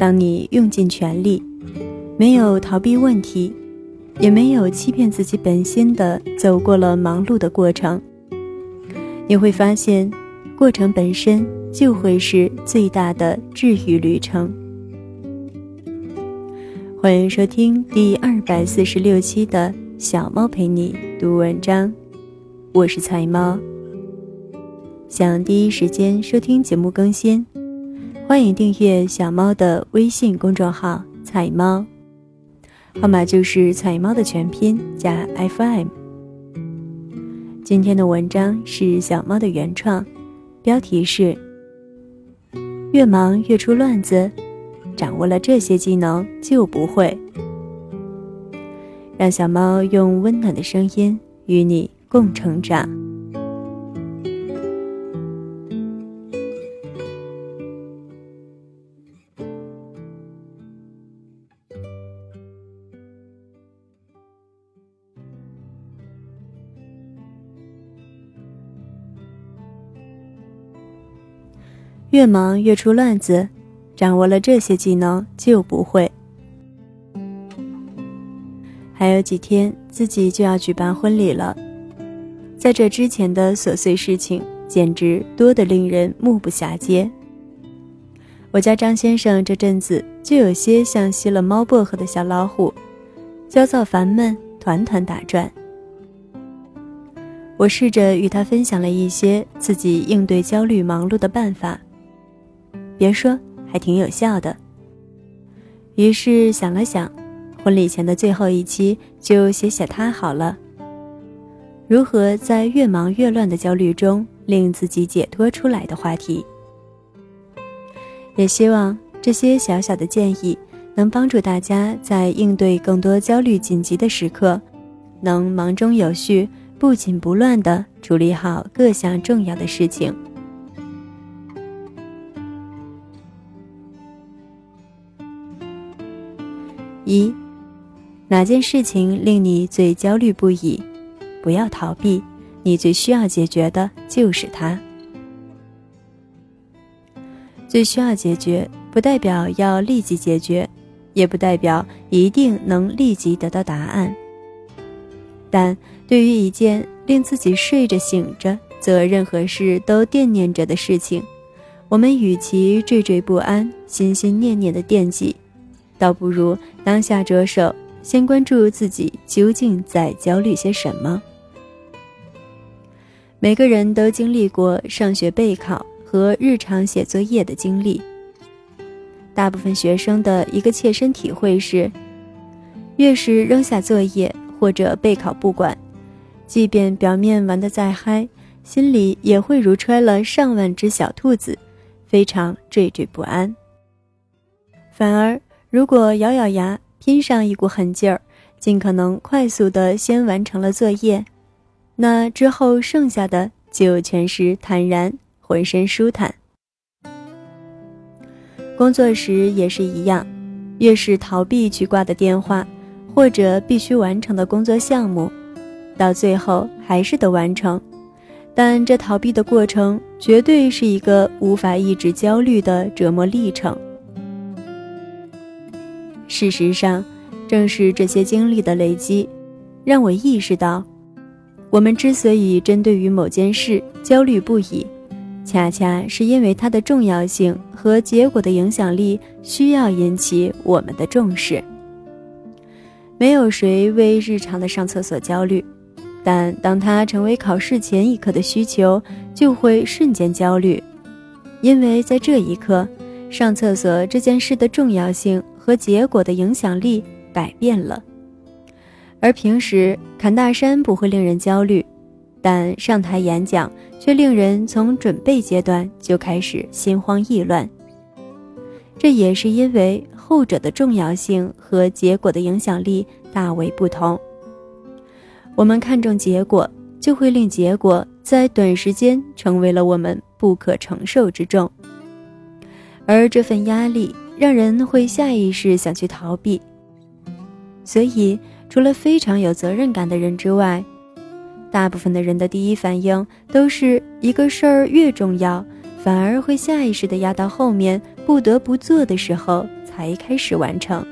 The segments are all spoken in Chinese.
当你用尽全力，没有逃避问题，也没有欺骗自己本心的走过了忙碌的过程，你会发现，过程本身就会是最大的治愈旅程。欢迎收听第二百四十六期的小猫陪你读文章，我是彩猫。想第一时间收听节目更新。欢迎订阅小猫的微信公众号“彩猫”，号码就是“彩猫”的全拼加 FM。今天的文章是小猫的原创，标题是“越忙越出乱子”，掌握了这些技能就不会。让小猫用温暖的声音与你共成长。越忙越出乱子，掌握了这些技能就不会。还有几天，自己就要举办婚礼了，在这之前的琐碎事情简直多得令人目不暇接。我家张先生这阵子就有些像吸了猫薄荷的小老虎，焦躁烦闷，团团打转。我试着与他分享了一些自己应对焦虑忙碌的办法。别说，还挺有效的。于是想了想，婚礼前的最后一期就写写他好了。如何在越忙越乱的焦虑中令自己解脱出来的话题。也希望这些小小的建议能帮助大家在应对更多焦虑紧急的时刻，能忙中有序、不紧不乱地处理好各项重要的事情。一，哪件事情令你最焦虑不已？不要逃避，你最需要解决的就是它。最需要解决，不代表要立即解决，也不代表一定能立即得到答案。但对于一件令自己睡着醒着，则任何事都惦念着的事情，我们与其惴惴不安、心心念念的惦记。倒不如当下着手，先关注自己究竟在焦虑些什么。每个人都经历过上学备考和日常写作业的经历。大部分学生的一个切身体会是，越是扔下作业或者备考不管，即便表面玩得再嗨，心里也会如揣了上万只小兔子，非常惴惴不安。反而。如果咬咬牙，拼上一股狠劲儿，尽可能快速的先完成了作业，那之后剩下的就全是坦然，浑身舒坦。工作时也是一样，越是逃避去挂的电话，或者必须完成的工作项目，到最后还是得完成。但这逃避的过程，绝对是一个无法抑制焦虑的折磨历程。事实上，正是这些经历的累积，让我意识到，我们之所以针对于某件事焦虑不已，恰恰是因为它的重要性和结果的影响力需要引起我们的重视。没有谁为日常的上厕所焦虑，但当它成为考试前一刻的需求，就会瞬间焦虑，因为在这一刻，上厕所这件事的重要性。和结果的影响力改变了，而平时砍大山不会令人焦虑，但上台演讲却令人从准备阶段就开始心慌意乱。这也是因为后者的重要性和结果的影响力大为不同。我们看重结果，就会令结果在短时间成为了我们不可承受之重，而这份压力。让人会下意识想去逃避，所以除了非常有责任感的人之外，大部分的人的第一反应都是一个事儿越重要，反而会下意识的压到后面不得不做的时候才开始完成。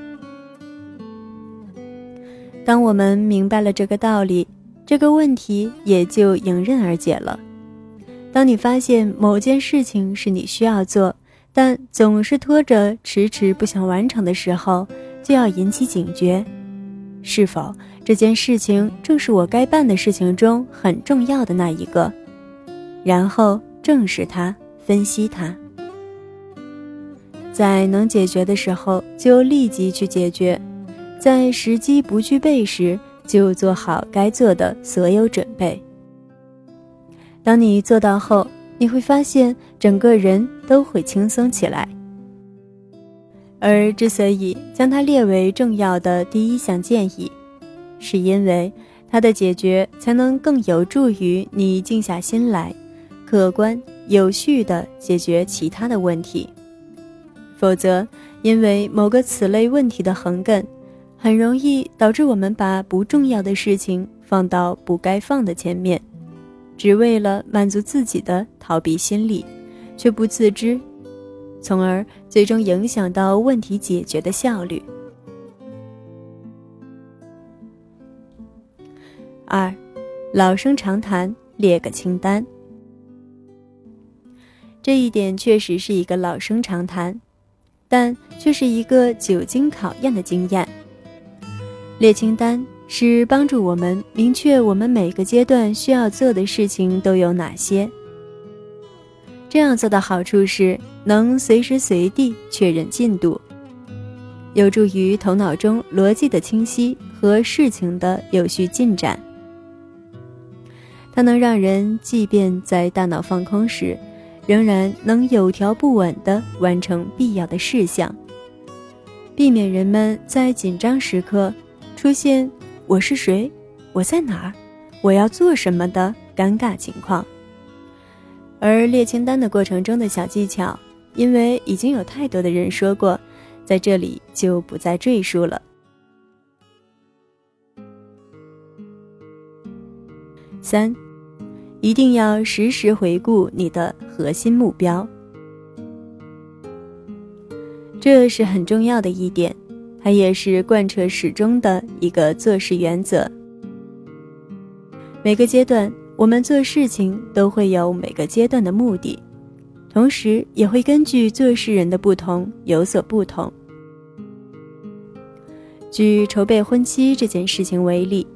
当我们明白了这个道理，这个问题也就迎刃而解了。当你发现某件事情是你需要做，但总是拖着、迟迟不想完成的时候，就要引起警觉：是否这件事情正是我该办的事情中很重要的那一个？然后正视它，分析它，在能解决的时候就立即去解决，在时机不具备时就做好该做的所有准备。当你做到后，你会发现整个人都会轻松起来。而之所以将它列为重要的第一项建议，是因为它的解决才能更有助于你静下心来，客观有序地解决其他的问题。否则，因为某个此类问题的横亘，很容易导致我们把不重要的事情放到不该放的前面。只为了满足自己的逃避心理，却不自知，从而最终影响到问题解决的效率。二，老生常谈，列个清单。这一点确实是一个老生常谈，但却是一个久经考验的经验。列清单。是帮助我们明确我们每个阶段需要做的事情都有哪些。这样做的好处是能随时随地确认进度，有助于头脑中逻辑的清晰和事情的有序进展。它能让人即便在大脑放空时，仍然能有条不紊地完成必要的事项，避免人们在紧张时刻出现。我是谁？我在哪儿？我要做什么的尴尬情况。而列清单的过程中的小技巧，因为已经有太多的人说过，在这里就不再赘述了。三，一定要时时回顾你的核心目标，这是很重要的一点。它也是贯彻始终的一个做事原则。每个阶段，我们做事情都会有每个阶段的目的，同时也会根据做事人的不同有所不同。举筹备婚期这件事情为例，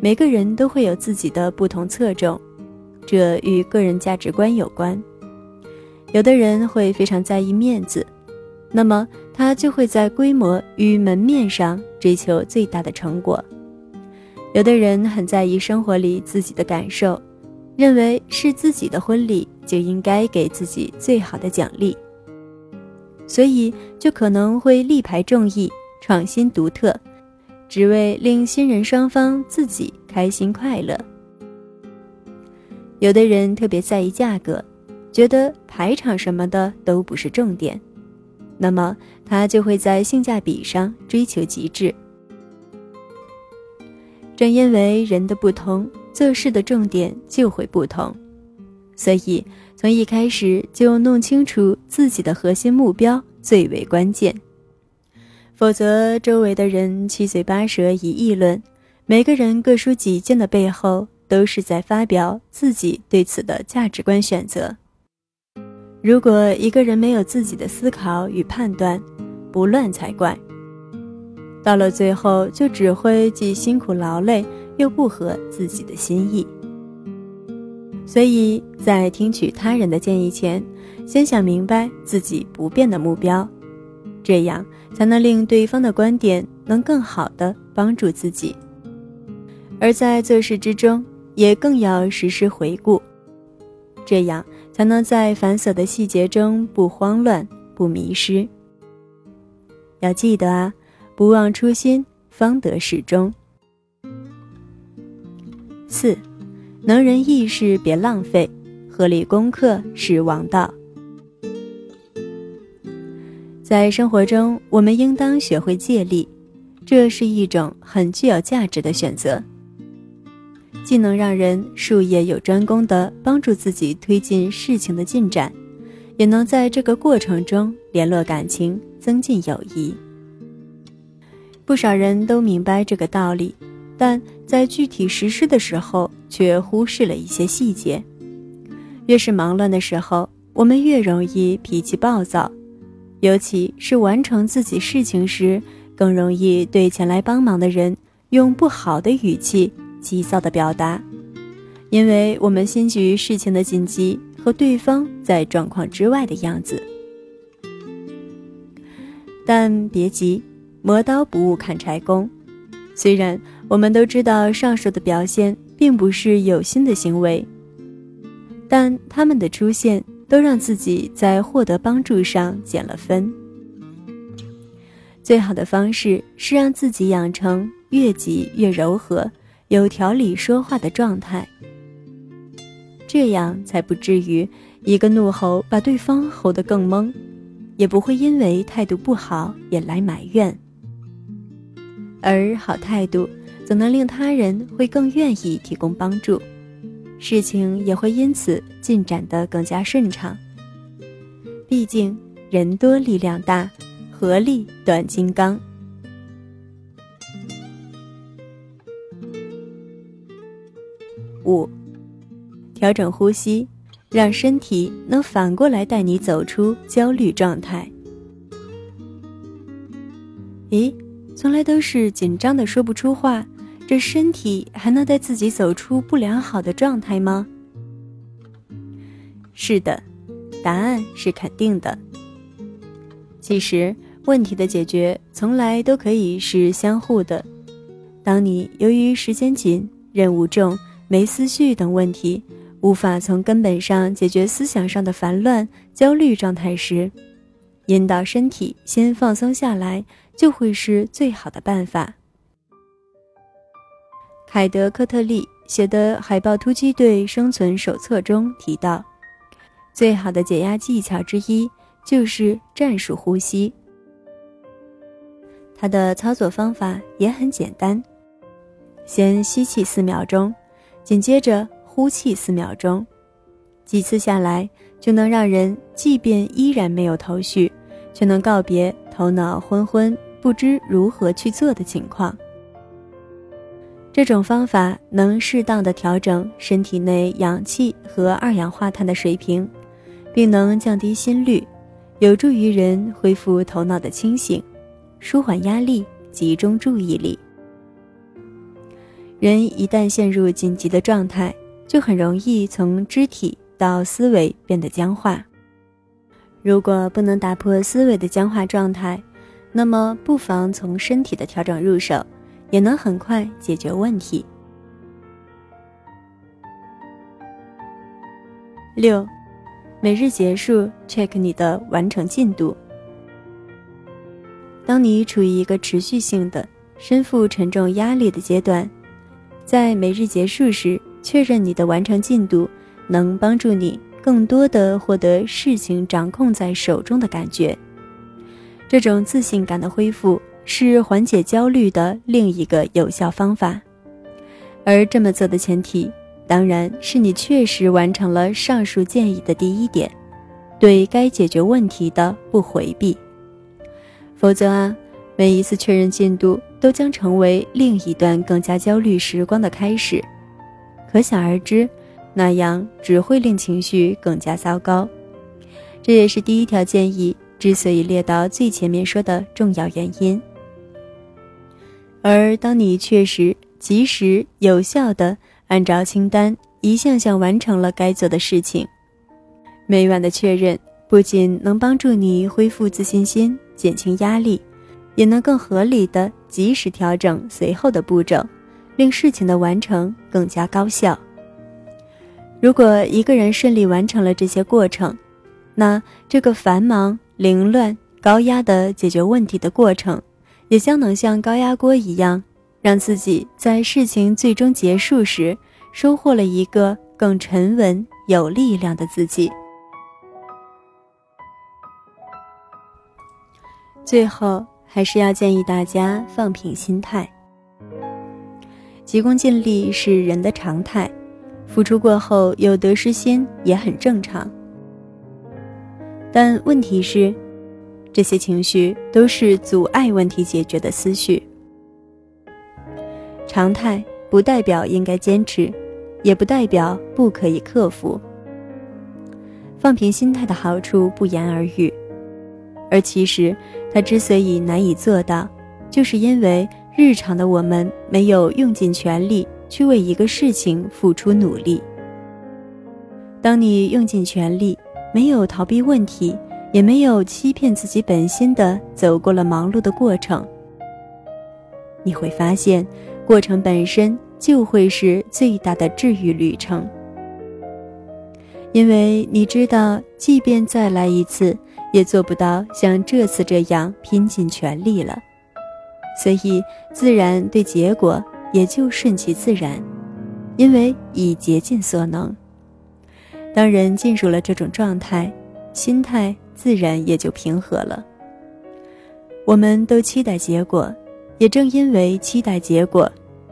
每个人都会有自己的不同侧重，这与个人价值观有关。有的人会非常在意面子。那么，他就会在规模与门面上追求最大的成果。有的人很在意生活里自己的感受，认为是自己的婚礼就应该给自己最好的奖励，所以就可能会力排众议、创新独特，只为令新人双方自己开心快乐。有的人特别在意价格，觉得排场什么的都不是重点。那么，他就会在性价比上追求极致。正因为人的不同，做事的重点就会不同。所以，从一开始就弄清楚自己的核心目标最为关键。否则，周围的人七嘴八舌一议论，每个人各抒己见的背后，都是在发表自己对此的价值观选择。如果一个人没有自己的思考与判断，不乱才怪。到了最后，就只会既辛苦劳累，又不合自己的心意。所以在听取他人的建议前，先想明白自己不变的目标，这样才能令对方的观点能更好的帮助自己。而在做事之中，也更要时时回顾，这样。才能在繁琐的细节中不慌乱、不迷失。要记得啊，不忘初心，方得始终。四，能人异士别浪费，合理功课是王道。在生活中，我们应当学会借力，这是一种很具有价值的选择。既能让人术业有专攻地帮助自己推进事情的进展，也能在这个过程中联络感情，增进友谊。不少人都明白这个道理，但在具体实施的时候却忽视了一些细节。越是忙乱的时候，我们越容易脾气暴躁，尤其是完成自己事情时，更容易对前来帮忙的人用不好的语气、急躁的表达，因为我们心急于事情的紧急。和对方在状况之外的样子，但别急，磨刀不误砍柴工。虽然我们都知道上述的表现并不是有心的行为，但他们的出现都让自己在获得帮助上减了分。最好的方式是让自己养成越急越柔和、有条理说话的状态。这样才不至于一个怒吼把对方吼得更懵，也不会因为态度不好也来埋怨。而好态度总能令他人会更愿意提供帮助，事情也会因此进展得更加顺畅。毕竟人多力量大，合力短金刚。五。调整呼吸，让身体能反过来带你走出焦虑状态。咦，从来都是紧张的说不出话，这身体还能带自己走出不良好的状态吗？是的，答案是肯定的。其实，问题的解决从来都可以是相互的。当你由于时间紧、任务重、没思绪等问题，无法从根本上解决思想上的烦乱、焦虑状态时，引导身体先放松下来，就会是最好的办法。凯德·科特利写的《海豹突击队生存手册》中提到，最好的解压技巧之一就是战术呼吸。它的操作方法也很简单：先吸气四秒钟，紧接着。呼气四秒钟，几次下来就能让人即便依然没有头绪，却能告别头脑昏昏、不知如何去做的情况。这种方法能适当的调整身体内氧气和二氧化碳的水平，并能降低心率，有助于人恢复头脑的清醒，舒缓压力，集中注意力。人一旦陷入紧急的状态，就很容易从肢体到思维变得僵化。如果不能打破思维的僵化状态，那么不妨从身体的调整入手，也能很快解决问题。六，每日结束 check 你的完成进度。当你处于一个持续性的、身负沉重压力的阶段，在每日结束时。确认你的完成进度，能帮助你更多的获得事情掌控在手中的感觉。这种自信感的恢复是缓解焦虑的另一个有效方法。而这么做的前提，当然是你确实完成了上述建议的第一点，对该解决问题的不回避。否则啊，每一次确认进度都将成为另一段更加焦虑时光的开始。可想而知，那样只会令情绪更加糟糕。这也是第一条建议之所以列到最前面说的重要原因。而当你确实、及时、有效的按照清单一项项完成了该做的事情，每晚的确认不仅能帮助你恢复自信心、减轻压力，也能更合理的及时调整随后的步骤。令事情的完成更加高效。如果一个人顺利完成了这些过程，那这个繁忙、凌乱、高压的解决问题的过程，也将能像高压锅一样，让自己在事情最终结束时，收获了一个更沉稳、有力量的自己。最后，还是要建议大家放平心态。急功近利是人的常态，付出过后有得失心也很正常。但问题是，这些情绪都是阻碍问题解决的思绪。常态不代表应该坚持，也不代表不可以克服。放平心态的好处不言而喻，而其实它之所以难以做到，就是因为日常的我们没有用尽全力去为一个事情付出努力。当你用尽全力。没有逃避问题，也没有欺骗自己本心的走过了忙碌的过程。你会发现，过程本身就会是最大的治愈旅程。因为你知道，即便再来一次，也做不到像这次这样拼尽全力了，所以自然对结果也就顺其自然，因为已竭尽所能。当人进入了这种状态，心态自然也就平和了。我们都期待结果，也正因为期待结果，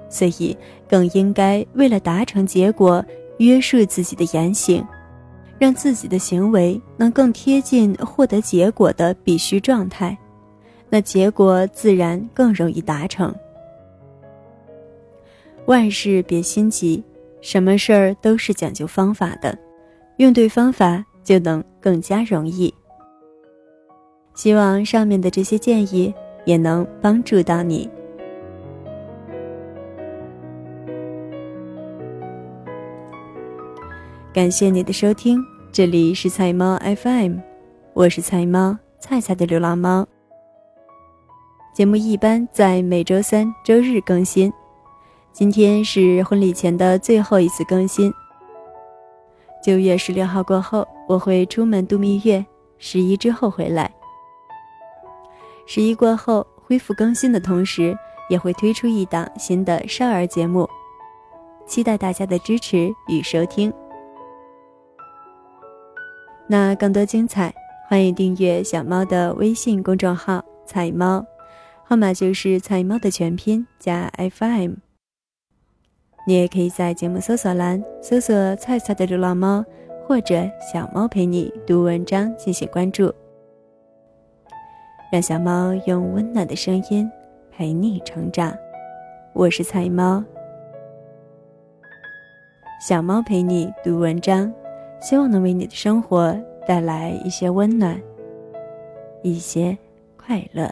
所以更应该为了达成结果，约束自己的言行，让自己的行为能更贴近获得结果的必须状态，那结果自然更容易达成。万事别心急，什么事儿都是讲究方法的。用对方法就能更加容易。希望上面的这些建议也能帮助到你。感谢你的收听，这里是菜猫 FM，我是菜猫菜菜的流浪猫。节目一般在每周三、周日更新，今天是婚礼前的最后一次更新。九月十六号过后，我会出门度蜜月。十一之后回来。十一过后恢复更新的同时，也会推出一档新的少儿节目，期待大家的支持与收听。那更多精彩，欢迎订阅小猫的微信公众号“彩猫”，号码就是“彩猫”的全拼加 FM。你也可以在节目搜索栏搜索“菜菜的流浪猫”或者“小猫陪你读文章”进行关注，让小猫用温暖的声音陪你成长。我是菜猫，小猫陪你读文章，希望能为你的生活带来一些温暖，一些快乐。